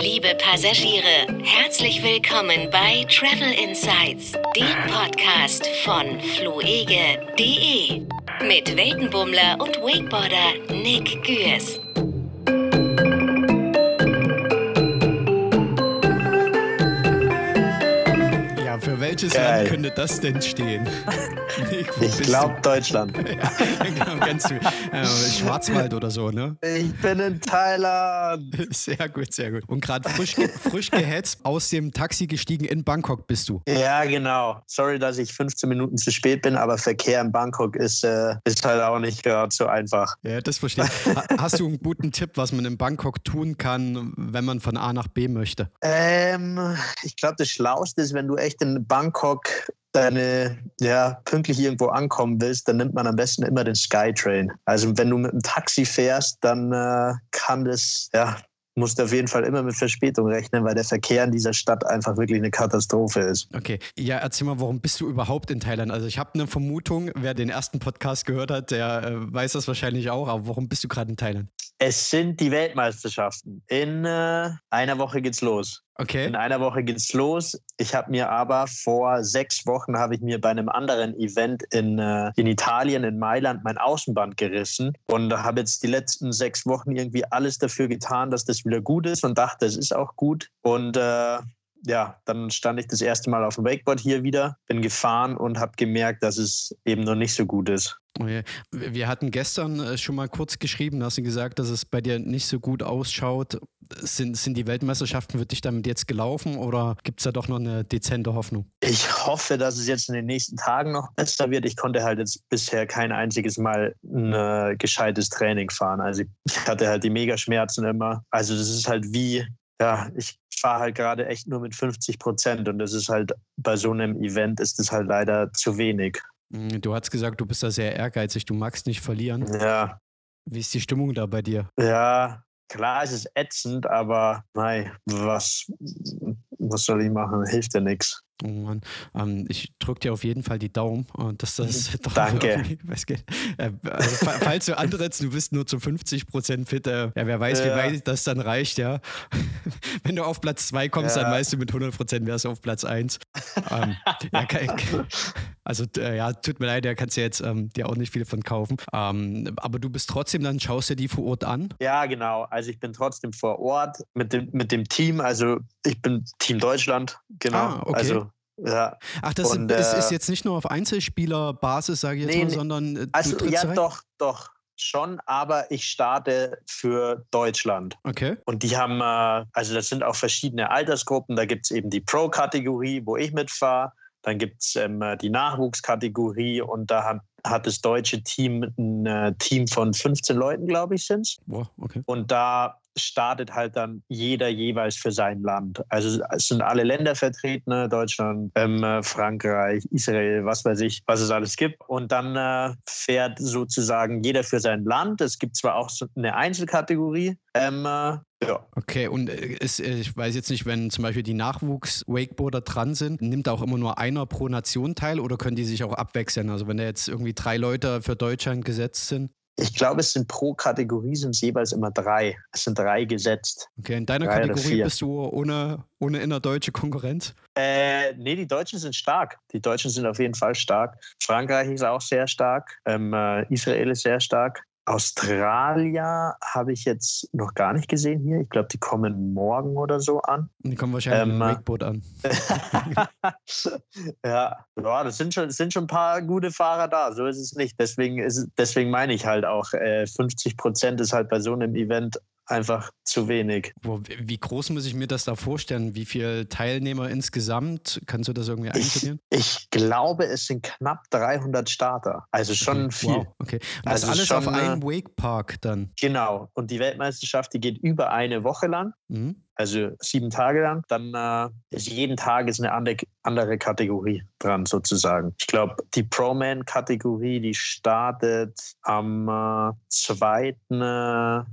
Liebe Passagiere, herzlich willkommen bei Travel Insights, dem Podcast von fluege.de mit Weltenbummler und Wakeboarder Nick Gürs. Ja, für welches Geil. Land könnte das denn stehen? Nick, Ich glaube Deutschland. du? Ja, genau, ganz viel. Äh, Schwarzwald oder so, ne? Ich bin in Thailand. Sehr gut, sehr gut. Und gerade frisch, frisch gehetzt aus dem Taxi gestiegen in Bangkok bist du. Ja, genau. Sorry, dass ich 15 Minuten zu spät bin, aber Verkehr in Bangkok ist, äh, ist halt auch nicht gerade so einfach. Ja, das verstehe ich. Ha- Hast du einen guten Tipp, was man in Bangkok tun kann, wenn man von A nach B möchte? Ähm, ich glaube, das Schlauste ist, wenn du echt in Bangkok deine, ja, pünktlich irgendwo ankommen willst, dann nimmt man am besten immer den Skytrain. Also wenn du mit dem Taxi fährst, dann äh, kann das, ja, musst du auf jeden Fall immer mit Verspätung rechnen, weil der Verkehr in dieser Stadt einfach wirklich eine Katastrophe ist. Okay, ja, erzähl mal, warum bist du überhaupt in Thailand? Also ich habe eine Vermutung, wer den ersten Podcast gehört hat, der äh, weiß das wahrscheinlich auch, aber warum bist du gerade in Thailand? Es sind die Weltmeisterschaften. In äh, einer Woche geht's los. Okay. In einer Woche geht's los. Ich habe mir aber vor sechs Wochen habe ich mir bei einem anderen Event in, äh, in Italien, in Mailand, mein Außenband gerissen und habe jetzt die letzten sechs Wochen irgendwie alles dafür getan, dass das wieder gut ist und dachte, es ist auch gut. Und äh, ja, dann stand ich das erste Mal auf dem Wakeboard hier wieder, bin gefahren und habe gemerkt, dass es eben noch nicht so gut ist. Okay. Wir hatten gestern äh, schon mal kurz geschrieben, hast du gesagt, dass es bei dir nicht so gut ausschaut. Sind, sind die Weltmeisterschaften für dich damit jetzt gelaufen oder gibt es da doch noch eine dezente Hoffnung? Ich hoffe, dass es jetzt in den nächsten Tagen noch besser wird. Ich konnte halt jetzt bisher kein einziges Mal ein äh, gescheites Training fahren. Also ich hatte halt die Megaschmerzen immer. Also das ist halt wie, ja, ich fahre halt gerade echt nur mit 50 Prozent und das ist halt bei so einem Event ist das halt leider zu wenig. Mm, Du hast gesagt, du bist da sehr ehrgeizig, du magst nicht verlieren. Ja, Wie ist die Stimmung da bei dir? ja, klar, es ist ätzend, aber mei, was, was soll ich machen? Hilft ja nichts. Oh Mann. Ähm, ich drücke dir auf jeden Fall die Daumen, äh, dass das doch Mhm. Danke. irgendwie was geht. Äh, also, fa- falls du antrittst, du bist nur zu 50 Prozent fit, äh, ja, wer weiß, wie Ja. weit das dann reicht, ja. Wenn du auf Platz 2 kommst, dann Ja. weißt du, mit 100 Prozent wärst du auf Platz 1. ähm, ja, kein, also, äh, ja, tut mir leid, da kannst du jetzt ähm, dir auch nicht viel von kaufen. Ähm, aber du bist trotzdem dann, schaust dir die vor Ort an? Ja, genau. Also ich bin trotzdem vor Ort mit dem, mit dem Team. Also ich bin Team Deutschland, genau. Ah, okay. Also ja. Ach, das Und, ist, äh, ist jetzt nicht nur auf Einzelspielerbasis, sage ich jetzt Nee, mal, sondern äh, Also ja, direkt- doch, doch schon, aber ich starte für Deutschland. Okay. Und die haben, äh, also das sind auch verschiedene Altersgruppen. Da gibt es eben die Pro-Kategorie, wo ich mitfahre. Dann gibt es ähm, die Nachwuchskategorie und da hat, hat das deutsche Team ein äh, Team von 15 Leuten, glaube ich, sind Boah, okay. Und da startet halt dann jeder jeweils für sein Land. Also es sind alle Länder vertreten, ne? Deutschland, ähm, äh, Frankreich, Israel, was weiß ich, was es alles gibt. Und dann äh, fährt sozusagen jeder für sein Land. Es gibt zwar auch so eine Einzelkategorie. Ähm, äh, ja. Okay, und äh, ist, äh, ich weiß jetzt nicht, wenn zum Beispiel die Nachwuchs-Wakeboarder dran sind, nimmt auch immer nur einer pro Nation teil oder können die sich auch abwechseln? Also wenn da jetzt irgendwie drei Leute für Deutschland gesetzt sind? Ich glaube, es sind pro Kategorie sind es jeweils immer drei. Es sind drei gesetzt. Okay, in deiner Drei Kategorie bist du ohne, ohne innerdeutsche Konkurrenz? Äh, nee, die Deutschen sind stark. Die Deutschen sind auf jeden Fall stark. Frankreich ist auch sehr stark. Ähm, äh, Israel ist sehr stark. Australier habe ich jetzt noch gar nicht gesehen hier. Ich glaube, die kommen morgen oder so an. Die kommen wahrscheinlich Ähm, äh, Wakeboard an. ja, ja das sind schon, sind schon ein paar gute Fahrer da. So ist es nicht. Deswegen, ist, es- deswegen meine ich halt auch, äh, 50 Prozent ist halt bei so einem Event einfach zu wenig. Wie groß muss ich mir das da vorstellen? Wie viele Teilnehmer insgesamt? Kannst du das irgendwie Ich, einstudieren? ich glaube, es sind knapp 300 Starter. Also schon viel. Wow, okay. Und das Also alles auf schon, einem äh, Wakepark dann? Genau. Und die Weltmeisterschaft, die geht über eine Woche lang. Mhm. Also sieben Tage lang, dann äh, ist jeden Tag ist eine andere, andere Kategorie dran sozusagen. Ich glaube, die Pro-Man-Kategorie, die startet am äh, 2. äh,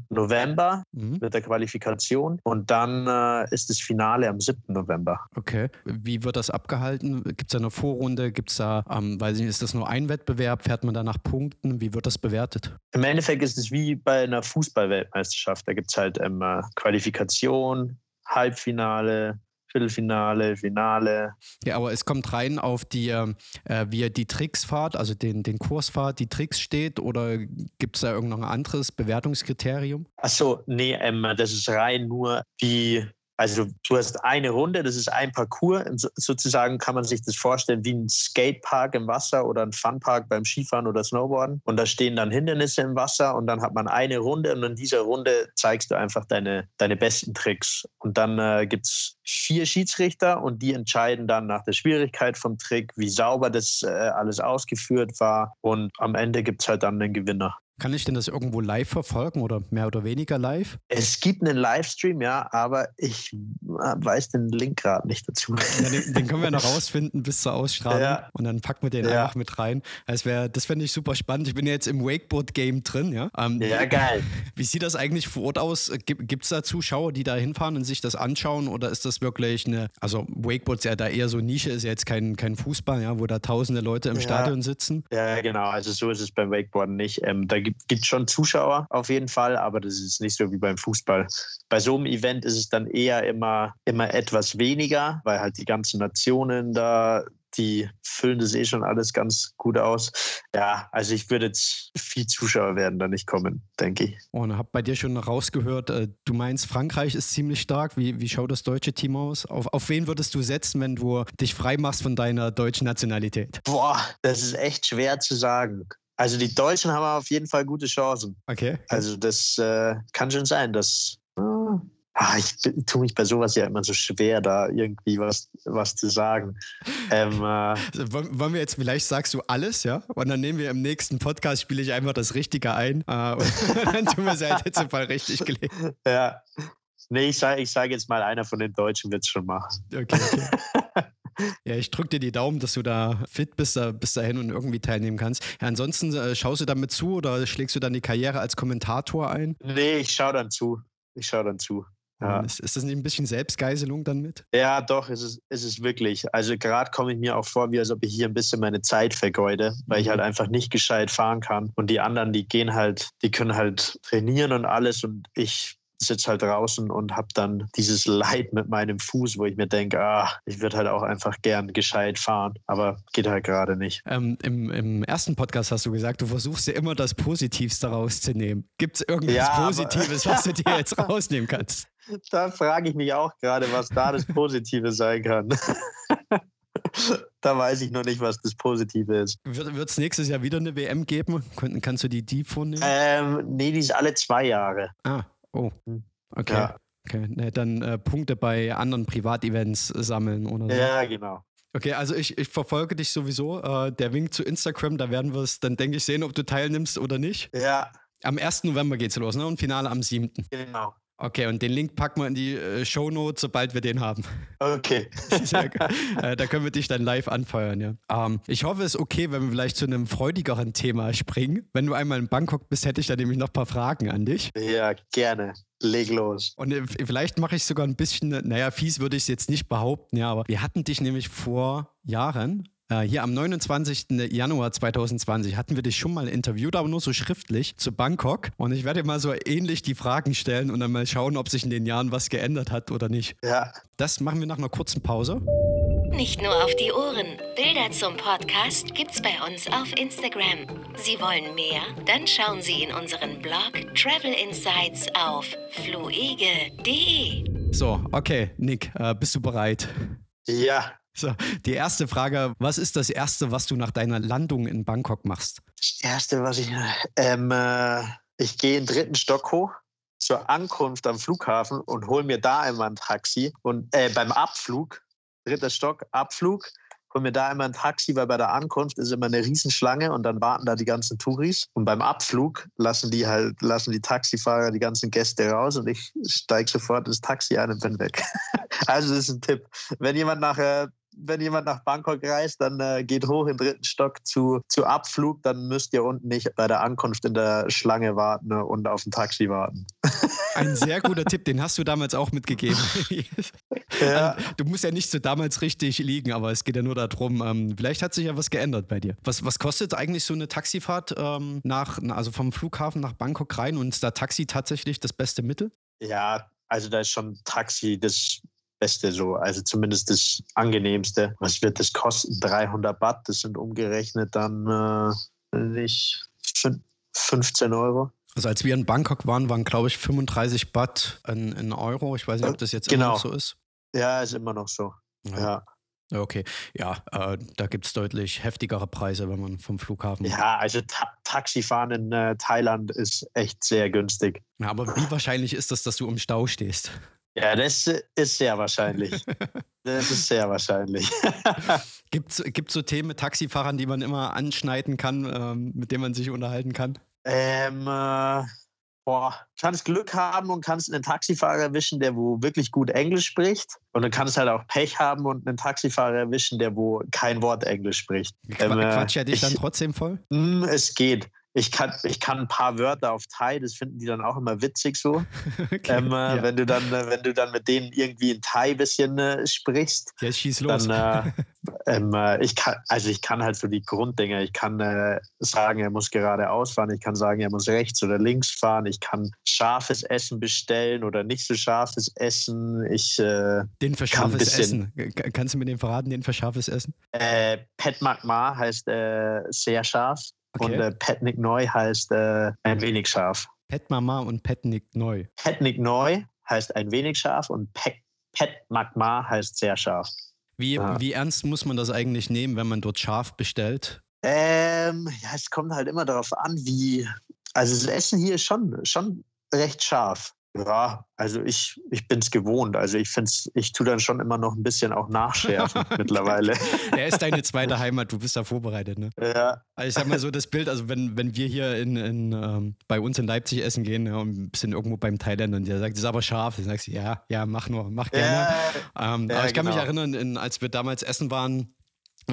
November Mhm. mit der Qualifikation und dann äh, ist das Finale am 7. November. Okay. Wie wird das abgehalten? Gibt es da eine Vorrunde? Gibt es da, ähm, weiß ich nicht, ist das nur ein Wettbewerb? Fährt man da nach Punkten? Wie wird das bewertet? Im Endeffekt ist es wie bei einer Fußball-Weltmeisterschaft. Da gibt es halt ähm, äh, Qualifikation, Halbfinale, Viertelfinale, Finale. Ja, aber es kommt rein auf die, äh, wie die Tricksfahrt, also den, den Kursfahrt, die Tricks steht oder gibt es da irgendein anderes Bewertungskriterium? Achso, nee, ähm, das ist rein nur wie also du hast eine Runde, das ist ein Parcours. Sozusagen kann man sich das vorstellen wie ein Skatepark im Wasser oder ein Funpark beim Skifahren oder Snowboarden. Und da stehen dann Hindernisse im Wasser und dann hat man eine Runde und in dieser Runde zeigst du einfach deine, deine besten Tricks. Und dann äh, gibt es vier Schiedsrichter und die entscheiden dann nach der Schwierigkeit vom Trick, wie sauber das äh, alles ausgeführt war. Und am Ende gibt es halt dann einen Gewinner. Kann ich denn das irgendwo live verfolgen oder mehr oder weniger live? Es gibt einen Livestream, ja, aber ich äh, weiß den Link gerade nicht dazu. Ja, den, den, können wir noch rausfinden bis zur Ausstrahlung ja. und dann packen wir den ja. einfach mit rein. Das, das fände ich super spannend. Ich bin ja jetzt im Wakeboard-Game drin, ja. Ähm, ja, geil. Wie sieht das eigentlich vor Ort aus? Gibt es da Zuschauer, die da hinfahren und sich das anschauen oder ist das wirklich eine, also Wakeboard ist ja da eher so Nische, ist ja jetzt kein, kein Fußball, ja, wo da tausende Leute im Stadion sitzen? Ja, genau. Also so ist es beim Wakeboarden nicht. Ähm, da gibt gibt, gibt schon Zuschauer auf jeden Fall, aber das ist nicht so wie beim Fußball. Bei so einem Event ist es dann eher immer, immer etwas weniger, weil halt die ganzen Nationen da die füllen das eh schon alles ganz gut aus. Ja, also ich würde jetzt viel Zuschauer werden da nicht kommen, denke ich. Und habe bei dir schon rausgehört, äh, du meinst, Frankreich ist ziemlich stark. Wie, wie schaut das deutsche Team aus? Auf, auf wen würdest du setzen, wenn du dich frei machst von deiner deutschen Nationalität? Boah, das ist echt schwer zu sagen. Also die Deutschen haben auf jeden Fall gute Chancen. Okay. Also das äh, kann schon sein, dass ah, ich tue mich bei sowas ja immer so schwer, da irgendwie was, was zu sagen. Ähm, äh, also wollen wir jetzt, vielleicht sagst du alles, ja? Und dann nehmen wir im nächsten Podcast, spiele ich einfach das Richtige ein. Äh, und dann tun wir es halt jetzt im Fall richtig gelegt. Ja. Nee, ich sage ich sag jetzt mal, einer von den Deutschen wird es schon machen. Okay, okay. Ja, ich drücke dir die Daumen, dass du da fit bist, da, bis dahin und irgendwie teilnehmen kannst. Ja, ansonsten äh, schaust du damit zu oder schlägst du dann die Karriere als Kommentator ein? Nee, ich schaue dann zu. Ich schaue dann zu. Ja. Ist, ist, das nicht ein bisschen Selbstgeiselung dann mit? Ja, doch, ist es, ist es wirklich. Also gerade komme ich mir auch vor, wie als ob ich hier ein bisschen meine Zeit vergeude, weil mhm. ich halt einfach nicht gescheit fahren kann. Und die anderen, die gehen halt, die können halt trainieren und alles und ich sitze halt draußen und habe dann dieses Leid mit meinem Fuß, wo ich mir denke, ah, ich würde halt auch einfach gern gescheit fahren, aber geht halt gerade nicht. Ähm, im, im, ersten Podcast hast du gesagt, du versuchst ja immer das Positivste rauszunehmen. Gibt es irgendwas ja, Positives, was du dir jetzt rausnehmen kannst? Da frage ich mich auch gerade, was da das Positive sein kann. da weiß ich noch nicht, was das Positive ist. Wird es nächstes Jahr wieder eine WM geben? Kannst du die die vornehmen? Ähm, nee, die ist alle zwei Jahre. Ah, Oh, hm. okay. Ja. Okay, ne, dann äh, Punkte bei anderen Privatevents sammeln oder so. Ja, genau. Okay, also ich, ich verfolge dich sowieso. Äh, der Wink zu Instagram, da werden wir es dann, denke ich, sehen, ob du teilnimmst oder nicht. Ja. Am 1. November geht's los, ne? Und Finale am 7. Genau. Okay, und den Link packen wir in die äh, Show Notes, sobald wir den haben. Okay. äh, da können wir dich dann live anfeuern, ja. Ähm, ich hoffe, es ist okay, wenn wir vielleicht zu einem freudigeren Thema springen. Wenn du einmal in Bangkok bist, hätte ich da nämlich noch ein paar Fragen an dich. Ja, gerne. Leg los. Und äh, vielleicht mache ich sogar ein bisschen, naja, fies würde ich es jetzt nicht behaupten, ja, aber wir hatten dich nämlich vor Jahren äh, hier am 29. Januar 2020 hatten wir dich schon mal interviewt, aber nur so schriftlich zu Bangkok. Und ich werde mal so ähnlich die Fragen stellen und dann mal schauen, ob sich in den Jahren was geändert hat oder nicht. Ja. Das machen wir nach einer kurzen Pause. Nicht nur auf die Ohren. Bilder zum Podcast gibt's bei uns auf Instagram. Sie wollen mehr? Dann schauen Sie in unseren Blog Travel Insights auf fluege.de. So, okay, Nick, äh, bist du bereit? Ja, so, die erste Frage: Was ist das Erste, was du nach deiner Landung in Bangkok machst? Das Erste, was ich. Ähm, äh, ich gehe in den dritten Stock hoch zur Ankunft am Flughafen und hole mir da immer ein Taxi. Und äh, beim Abflug, dritter Stock, Abflug, hol mir da immer ein Taxi, weil bei der Ankunft ist immer eine Riesenschlange und dann warten da die ganzen Touris. Und beim Abflug lassen die halt, lassen die Taxifahrer die ganzen Gäste raus und ich steige sofort ins Taxi ein und bin weg. also das ist ein Tipp. Wenn jemand nachher wenn jemand nach Bangkok reist, dann äh, geht hoch im dritten Stock zu, zu Abflug, dann müsst ihr unten nicht bei der Ankunft in der Schlange warten ne, und auf ein Taxi warten. Ein sehr guter Tipp, den hast du damals auch mitgegeben. ja. Also, du musst ja nicht so damals richtig liegen, aber es geht ja nur darum, ähm, vielleicht hat sich ja was geändert bei dir. Was, was kostet eigentlich so eine Taxifahrt ähm, nach, also vom Flughafen nach Bangkok rein und ist da Taxi tatsächlich das beste Mittel? Ja, also da ist schon Taxi das Beste so, also zumindest das angenehmste. Was wird das kosten? 300 Baht, das sind umgerechnet dann äh, nicht 15 Euro. Also als wir in Bangkok waren, waren glaube ich 35 Baht in, in Euro. Ich weiß nicht, ob das jetzt genau. immer noch so ist. Ja, ist immer noch so. Ja. ja. Okay, ja, äh, da gibt es deutlich heftigere Preise, wenn man vom Flughafen. Ja, also Ta Taxifahren in äh, Thailand ist echt sehr günstig. Ja, aber wie wahrscheinlich ist das, dass du im Stau stehst? Ja, das ist sehr wahrscheinlich. das ist sehr wahrscheinlich. Gibt es so Themen mit Taxifahrern, die man immer anschneiden kann, ähm, mit denen man sich unterhalten kann? Ähm, äh, boah, kannst Glück haben und kannst einen Taxifahrer erwischen, der wo wirklich gut Englisch spricht. Und dann kannst halt auch Pech haben und einen Taxifahrer erwischen, der wo kein Wort Englisch spricht. Ähm, Quatsch er dich ich, dann trotzdem voll? Mh, hm, es geht ich kann, ich kann ein paar Wörter auf Thai, das finden die dann auch immer witzig so. Okay, ähm, äh, ja. wenn, du dann, äh, wenn du dann mit denen irgendwie in Thai ein bisschen äh, sprichst. Ja, schieß los. Dann, äh, ähm, äh, ich kann, also ich kann halt so die Grunddinge. Ich kann äh, sagen, er muss geradeaus fahren. Ich kann sagen, er muss rechts oder links fahren. Ich kann scharfes Essen bestellen oder nicht so scharfes Essen. Ich, den für scharfes Essen. Kannst du mir den verraten, den für scharfes Essen? Pet Magma heißt sehr scharf. Okay. Und äh, Petnik Neu heißt äh, ein wenig scharf. Pet Mama und Petnik Neu. Petnik Neu heißt ein wenig scharf und Pet, Pet Magma heißt sehr scharf. Wie, ja. wie ernst muss man das eigentlich nehmen, wenn man dort scharf bestellt? Ähm, ja, es kommt halt immer darauf an, wie. Also das Essen hier ist schon, schon recht scharf. Ja, also ich, ich bin es gewohnt. Also ich finde ich tue dann schon immer noch ein bisschen auch nachschärfen mittlerweile. Er ist deine zweite Heimat, du bist da vorbereitet, ne? Ja. Also ich sag mal so das Bild, also wenn, wenn wir hier in, in ähm, bei uns in Leipzig essen gehen ja, und sind irgendwo beim Thailänder und der sagt, das ist aber scharf, dann sagst du, ja, ja, mach nur, mach gerne. Ja, ähm, ja, aber ich kann genau. mich erinnern, in, als wir damals essen waren,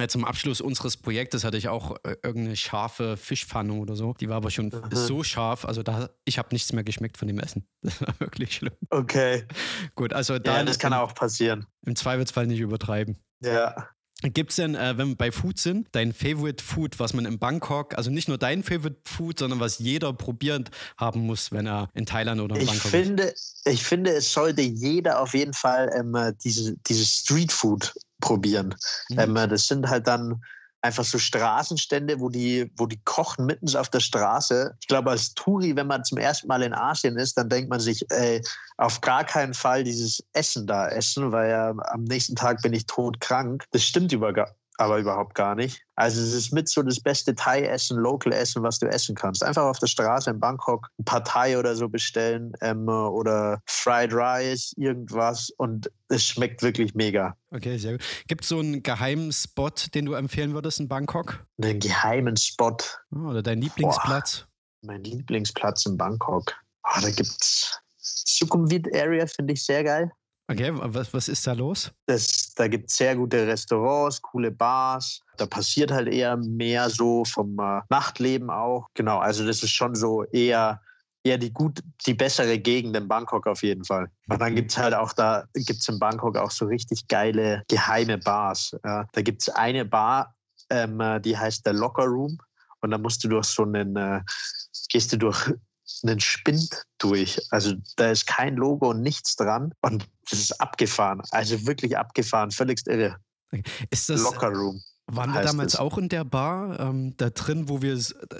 zum Abschluss unseres Projektes hatte ich auch äh, irgendeine scharfe Fischpfanne oder so. Die war aber schon mhm. so scharf, also da ich habe nichts mehr geschmeckt von dem Essen. Das war wirklich schlimm. Okay. Gut, also da ja, das kann auch passieren. Im Zweifelsfall nicht übertreiben. Ja. Gibt es denn, äh, wenn wir bei Food sind, dein Favorite Food, was man in Bangkok, also nicht nur dein Favorite Food, sondern was jeder probiert haben muss, wenn er in Thailand oder in ich Bangkok finde, ist? Ich finde, es sollte jeder auf jeden Fall ähm, diese, diese Street Food probieren. Mhm. Ähm, das sind halt dann einfach so Straßenstände, wo die, wo die kochen mitten auf der Straße. Ich glaube, als Touri, wenn man zum ersten Mal in Asien ist, dann denkt man sich, ey, auf gar keinen Fall dieses Essen da essen, weil ja am nächsten Tag bin ich todkrank. Das stimmt über, aber überhaupt gar nicht. Also es ist mit so das beste Thai-Essen, Local-Essen, was du essen kannst. Einfach auf der Straße in Bangkok ein paar Thai oder so bestellen ähm, oder Fried Rice, irgendwas und es schmeckt wirklich mega. Okay, sehr gut. Gibt es so einen geheimen Spot, den du empfehlen würdest in Bangkok? Einen geheimen Spot? Oh, oder dein Lieblingsplatz? Boah, mein Lieblingsplatz in Bangkok. Oh, da es Sukhumvit Area, finde ich sehr geil. Okay, was, was ist da los? Das, da gibt es sehr gute Restaurants, coole Bars. Da passiert halt eher mehr so vom äh, Nachtleben auch. Genau, also das ist schon so eher, eher die gut, die bessere Gegend in Bangkok auf jeden Fall. Und dann mhm. gibt es halt auch da, gibt es in Bangkok auch so richtig geile geheime Bars. Ja. Da gibt es eine Bar, ähm, äh, die heißt der Locker Room. Und da musst du durch so einen, äh, gehst du durch einen Spind durch. Also da ist kein Logo und nichts dran. Und das ist abgefahren. Also wirklich abgefahren. Völligst irre. Ist das, Locker Room. Waren wir damals es. auch in der Bar, ähm, da drin, wo wir,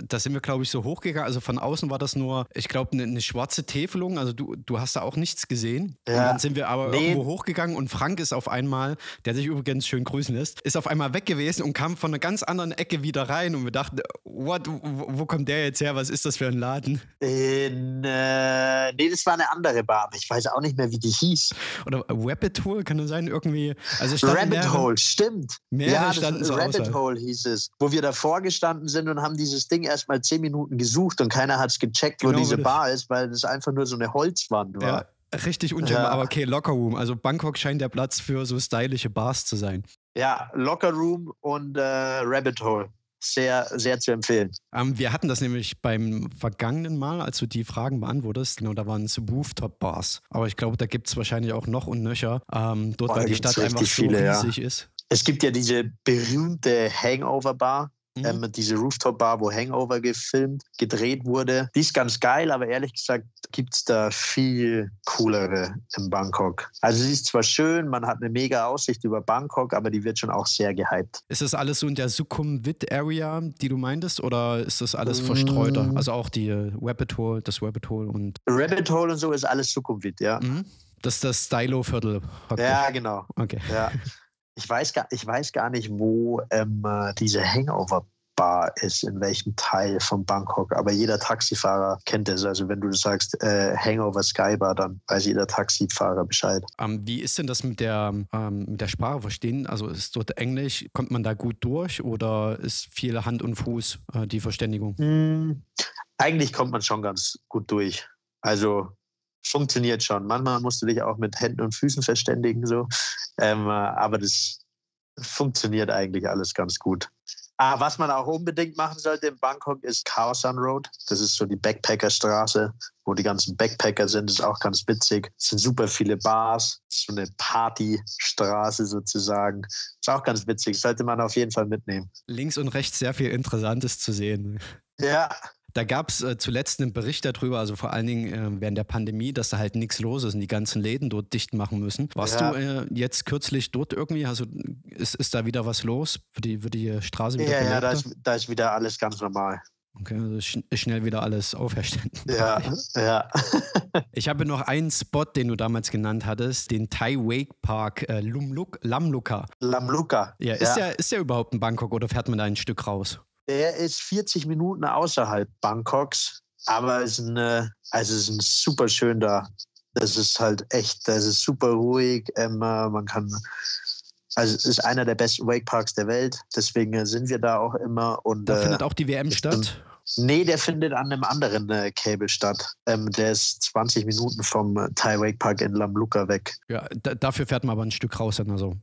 da sind wir, glaube ich, so hochgegangen. Also von außen war das nur, ich glaube, eine, eine, schwarze Täfelung. Also du, du hast da auch nichts gesehen. Ja. Und dann sind wir aber nee. irgendwo hochgegangen und Frank ist auf einmal, der sich übrigens schön grüßen lässt, ist auf einmal weg gewesen und kam von einer ganz anderen Ecke wieder rein. Und wir dachten, what, wo, wo kommt der jetzt her? Was ist das für ein Laden? In, äh, nee, das war eine andere Bar, aber ich weiß auch nicht mehr, wie die hieß. Oder Rabbit Hole, kann das sein? Irgendwie. Also Rabbit mehrere, Hole, stimmt. Mehrere ja, standen so Rabbit Hole hieß es, wo wir davor gestanden sind und haben dieses Ding erst mal zehn Minuten gesucht und keiner hat es gecheckt, wo genau, diese Bar ist, weil das einfach nur so eine Holzwand war. Ja, richtig unscheinbar, ja. aber okay, Locker Room. Also Bangkok scheint der Platz für so stylische Bars zu sein. Ja, Locker Room und äh, Rabbit Hole sehr, sehr zu empfehlen. Ähm, wir hatten das nämlich beim vergangenen Mal, als du die Fragen beantwortest. Genau, da waren es Rooftop-Bars. Aber ich glaube, da gibt es wahrscheinlich auch noch und nöcher. Ähm, dort, Boah, weil die Stadt einfach so viele, riesig ja. ist. Es gibt ja diese berühmte Hangover Bar. Mhm. Ähm, diese Rooftop-Bar, wo Hangover gefilmt, gedreht wurde. Die ist ganz geil, aber ehrlich gesagt gibt es da viel coolere in Bangkok. Also sie ist zwar schön, man hat eine mega Aussicht über Bangkok, aber die wird schon auch sehr gehypt. Ist das alles so in der Sukhumvit-Area, die du meintest, oder ist das alles verstreuter? Mm. Also auch die Rabbit Hole, das Rabbit Hole und... Rabbit Hole und so ist alles Sukhumvit, ja. Mhm. Das ist das Stylo-Viertel. Ja, genau. Okay. Ja. Ich weiß gar, ich weiß gar nicht, wo ähm, äh, diese Hangover-Bar ist, in welchem Teil von Bangkok. Aber jeder Taxifahrer kennt es. Also wenn du sagst äh, Hangover Skybar, dann weiß jeder Taxifahrer Bescheid. Ähm, wie ist denn das mit der, ähm, mit der Sprache verstehen? Also ist dort Englisch, kommt man da gut durch oder ist viel Hand und Fuß äh, die Verständigung? Mm, eigentlich kommt man schon ganz gut durch. Also funktioniert schon. Manchmal musst du dich auch mit Händen und Füßen verständigen, so. Ähm, äh, aber das funktioniert eigentlich alles ganz gut. Ah, was man auch unbedingt machen sollte in Bangkok ist Khao San Road. Das ist so die Backpackerstraße, wo die ganzen Backpacker sind. Das ist auch ganz witzig. Es sind super viele Bars. So eine Partystraße sozusagen. Ist auch ganz witzig. Das sollte man auf jeden Fall mitnehmen. Links und rechts sehr viel Interessantes zu sehen. Ja, da gab es äh, zuletzt einen Bericht darüber, also vor allen Dingen äh, während der Pandemie, dass da halt nichts los ist und die ganzen Läden dort dicht machen müssen. Warst ja. du äh, jetzt kürzlich dort irgendwie? Also ist, ist da wieder was los? Wird die, wird die Straße wieder Ja, ja, da ist, da ist wieder alles ganz normal. Okay, also sch schnell wieder alles auferstanden. Ja, ja. ich habe noch einen Spot, den du damals genannt hattest, den Thai Wake Park äh, Lumluk, Lamluka. Lamluka. Ja, ist, ja. Der, ist der überhaupt in Bangkok oder fährt man da ein Stück raus? Der ist 40 Minuten außerhalb Bangkoks, aber ist eine, also ist ein super schön da. Das ist halt echt, das ist super ruhig. Ähm, man kann, also es ist einer der besten Wakeparks der Welt. Deswegen sind wir da auch immer. Und, da findet äh, auch die WM statt? Nee, der findet an einem anderen äh, Cable statt. Ähm, der ist 20 Minuten vom äh, Thai Wake Park in Lamluka weg. Ja, dafür fährt man aber ein Stück raus. Also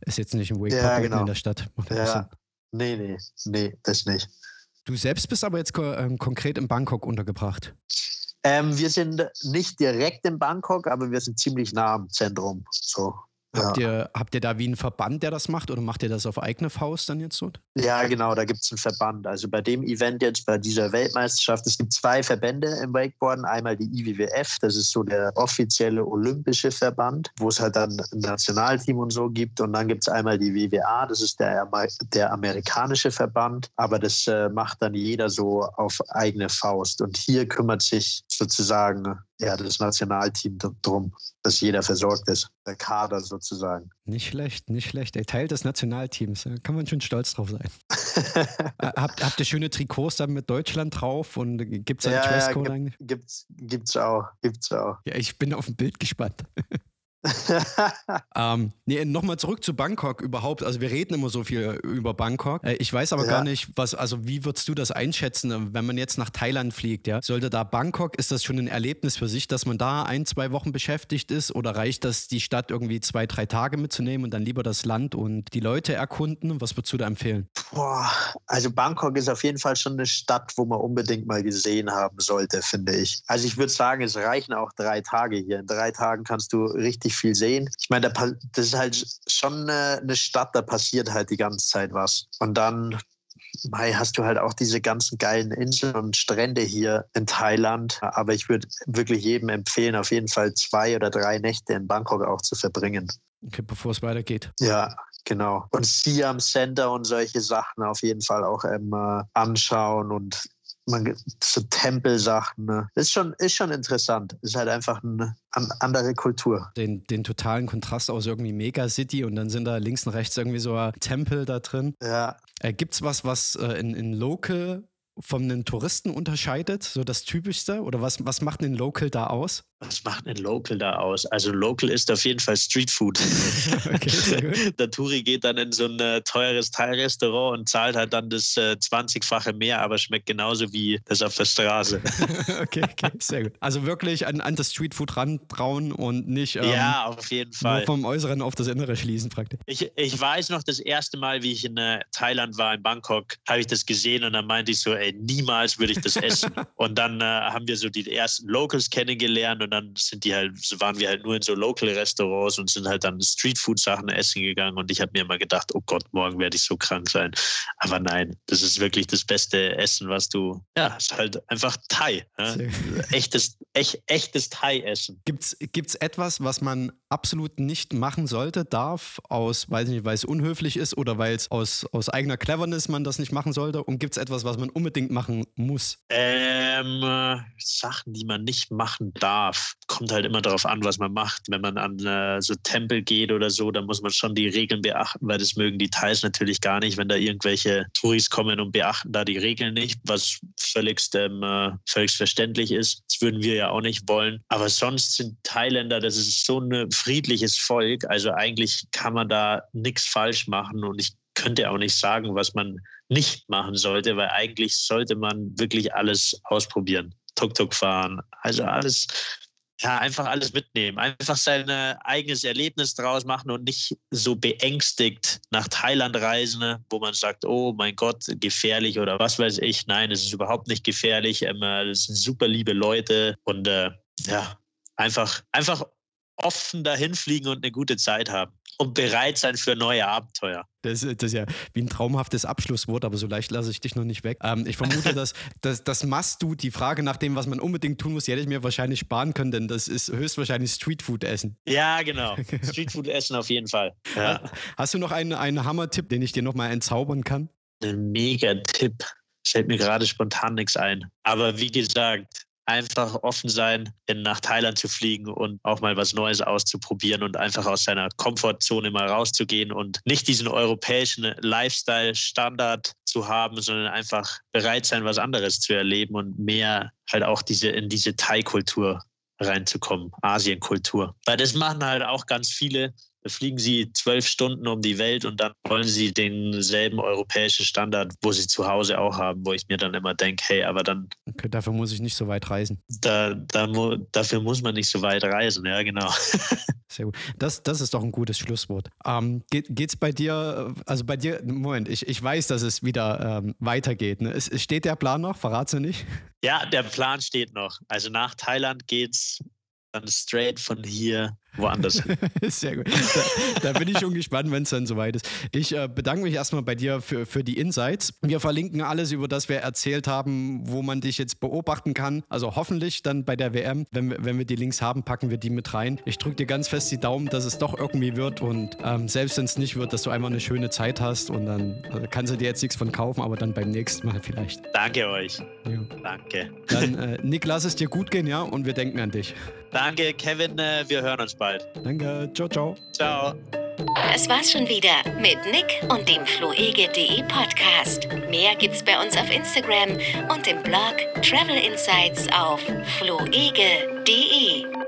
ist jetzt nicht ein Wake Park ja, genau. in der Stadt. Ja. Nee, nee, nee, das nicht. Du selbst bist aber jetzt ähm, konkret in Bangkok untergebracht. Ähm, wir sind nicht direkt in Bangkok, aber wir sind ziemlich nah am Zentrum. So. Habt, ihr, habt ihr da wie einen Verband, der das macht oder macht ihr das auf eigene Faust dann jetzt dort? Ja, genau, da gibt es einen Verband. Also bei dem Event jetzt, bei dieser Weltmeisterschaft, es gibt zwei Verbände im Wakeboarden. Einmal die IWWF, das ist so der offizielle olympische Verband, wo es halt dann ein Nationalteam und so gibt. Und dann gibt es einmal die WWA, das ist der, der amerikanische Verband. Aber das äh, macht dann jeder so auf eigene Faust. Und hier kümmert sich sozusagen ja, das Nationalteam darum, dass jeder versorgt ist. Der Kader sozusagen. Nicht schlecht, nicht schlecht. Der Teil des Nationalteams, da kann man schon stolz drauf sein. Äh, habt, habt ihr schöne Trikots dann mit Deutschland drauf und gibt es einen Dresscode ja, gibt, Gibt's, gibt's auch, gibt's auch. Ja, ich bin auf ein Bild gespannt. ähm, nee, nochmal zurück zu Bangkok überhaupt. Also wir reden immer so viel über Bangkok. Äh, ich weiß aber ja. gar nicht, was, also wie würdest du das einschätzen, wenn man jetzt nach Thailand fliegt, ja? Sollte da Bangkok, ist das schon ein Erlebnis für sich, dass man da ein, zwei Wochen beschäftigt ist oder reicht das, die Stadt irgendwie zwei, drei Tage mitzunehmen und dann lieber das Land und die Leute erkunden? Was würdest du da empfehlen? Boah, also Bangkok ist auf jeden Fall schon eine Stadt, wo man unbedingt mal gesehen haben sollte, finde ich. Also ich würde sagen, es reichen auch drei Tage hier. In drei Tagen kannst du richtig richtig viel sehen. Ich meine, das ist halt schon eine Stadt, da passiert halt die ganze Zeit was. Und dann Mai hast du halt auch diese ganzen geilen Inseln und Strände hier in Thailand. Aber ich würde wirklich jedem empfehlen, auf jeden Fall zwei oder drei Nächte in Bangkok auch zu verbringen. Okay, bevor es weitergeht. Ja, genau. Und Siam Center und solche Sachen auf jeden Fall auch ähm, anschauen und man, so Tempelsachen. Ne? Ist, schon, ist schon interessant. Ist halt einfach eine andere Kultur. Den, den totalen Kontrast aus irgendwie Megacity und dann sind da links und rechts irgendwie so ein Tempel da drin. Ja. Äh, Gibt es was, was äh, in, in Local von den Touristen unterscheidet? So das Typischste? Oder was, was macht ein Local da aus? Was macht ein Local da aus? Also Local ist auf jeden Fall Streetfood. okay, der Touri geht dann in so ein äh, teures Teilrestaurant und zahlt halt dann das äh, 20-fache mehr, aber schmeckt genauso wie das auf der Straße. okay, okay, sehr gut. Also wirklich an, an das Streetfood rantrauen und nicht ähm, ja, auf jeden Fall. nur vom Äußeren auf das Innere schließen praktisch. Ich, ich weiß noch, das erste Mal, wie ich in äh, Thailand war, in Bangkok, habe ich das gesehen und dann meinte ich so, ey, niemals würde ich das essen. und dann äh, haben wir so die ersten Locals kennengelernt und dann sind die halt, waren wir halt nur in so Local-Restaurants und sind halt dann Streetfood-Sachen essen gegangen und ich habe mir immer gedacht, oh Gott, morgen werde ich so krank sein. Aber nein, das ist wirklich das beste Essen, was du, ja, ist halt einfach Thai. Ja? Echtes, echt, echtes Thai-Essen. Gibt es etwas, was man absolut nicht machen sollte, darf, aus, weiß nicht, weil es unhöflich ist oder weil es aus, aus eigener Cleverness man das nicht machen sollte? Und gibt es etwas, was man unbedingt machen muss? Ähm, äh, Sachen, die man nicht machen darf. Kommt halt immer darauf an, was man macht. Wenn man an äh, so Tempel geht oder so, dann muss man schon die Regeln beachten, weil das mögen die Thais natürlich gar nicht, wenn da irgendwelche Touris kommen und beachten da die Regeln nicht, was völlig, ähm, äh, völlig verständlich ist. Das würden wir ja auch nicht wollen. Aber sonst sind Thailänder, das ist so ein friedliches Volk. Also eigentlich kann man da nichts falsch machen und ich könnte auch nicht sagen, was man nicht machen sollte, weil eigentlich sollte man wirklich alles ausprobieren. Tuk-Tuk fahren, also alles, ja, einfach alles mitnehmen. Einfach sein eigenes Erlebnis draus machen und nicht so beängstigt nach Thailand reisen, wo man sagt, oh mein Gott, gefährlich oder was weiß ich. Nein, es ist überhaupt nicht gefährlich. Es ähm, sind super liebe Leute und äh, ja, einfach, einfach offen dahin fliegen und eine gute Zeit haben und bereit sein für neue Abenteuer. Das, das, ist ja wie ein traumhaftes Abschlusswort, aber so leicht lasse ich dich noch nicht weg. Ähm, ich vermute, dass, dass das machst du, die Frage nach dem, was man unbedingt tun muss, die hätte ich mir wahrscheinlich sparen können, denn das ist höchstwahrscheinlich Streetfood-Essen. Ja, genau. Streetfood-Essen auf jeden Fall. Ja. Hast du noch einen, einen Hammer-Tipp, den ich dir nochmal entzaubern kann? Ein Mega-Tipp. Fällt mir gerade spontan nichts ein. Aber wie gesagt, einfach offen sein, in, nach Thailand zu fliegen und auch mal was Neues auszuprobieren und einfach aus seiner Komfortzone mal rauszugehen und nicht diesen europäischen Lifestyle-Standard zu haben, sondern einfach bereit sein, was anderes zu erleben und mehr halt auch diese in diese Thai-Kultur reinzukommen, Asienkultur. Weil das machen halt auch ganz viele, fliegen sie zwölf Stunden um die Welt und dann wollen sie denselben europäischen Standard, wo sie zu Hause auch haben, wo ich mir dann immer denke, hey, aber dann. Okay, dafür muss ich nicht so weit reisen. Da, da, dafür muss man nicht so weit reisen, ja, genau. Sehr gut. Das, das ist doch ein gutes Schlusswort. Ähm, geht es bei dir, also bei dir, Moment, ich, ich weiß, dass es wieder ähm, weitergeht. Ne? Es, steht der Plan noch? Verrat's du nicht? Ja, der Plan steht noch. Also nach Thailand geht's dann straight von hier woanders hin. Sehr gut. Da, da, bin ich schon gespannt, wenn es dann soweit ist. Ich äh, bedanke mich erstmal bei dir für, für die Insights. Wir verlinken alles, über das wir erzählt haben, wo man dich jetzt beobachten kann. Also hoffentlich dann bei der WM. Wenn wir, wenn wir die Links haben, packen wir die mit rein. Ich drücke dir ganz fest die Daumen, dass es doch irgendwie wird und ähm, selbst wenn es nicht wird, dass du einfach eine schöne Zeit hast und dann also kannst du dir jetzt nichts von kaufen, aber dann beim nächsten Mal vielleicht. Danke euch. Ja. Danke. Dann, äh, Nick, lass es dir gut gehen, ja? Und wir denken an dich. Danke, Kevin. Äh, wir hören uns bald. Danke. Ciao, ciao. Ciao. Das war's schon wieder mit Nick und dem floege.de Podcast. Mehr gibt's bei uns auf Instagram und im Blog Travel Insights auf floege.de.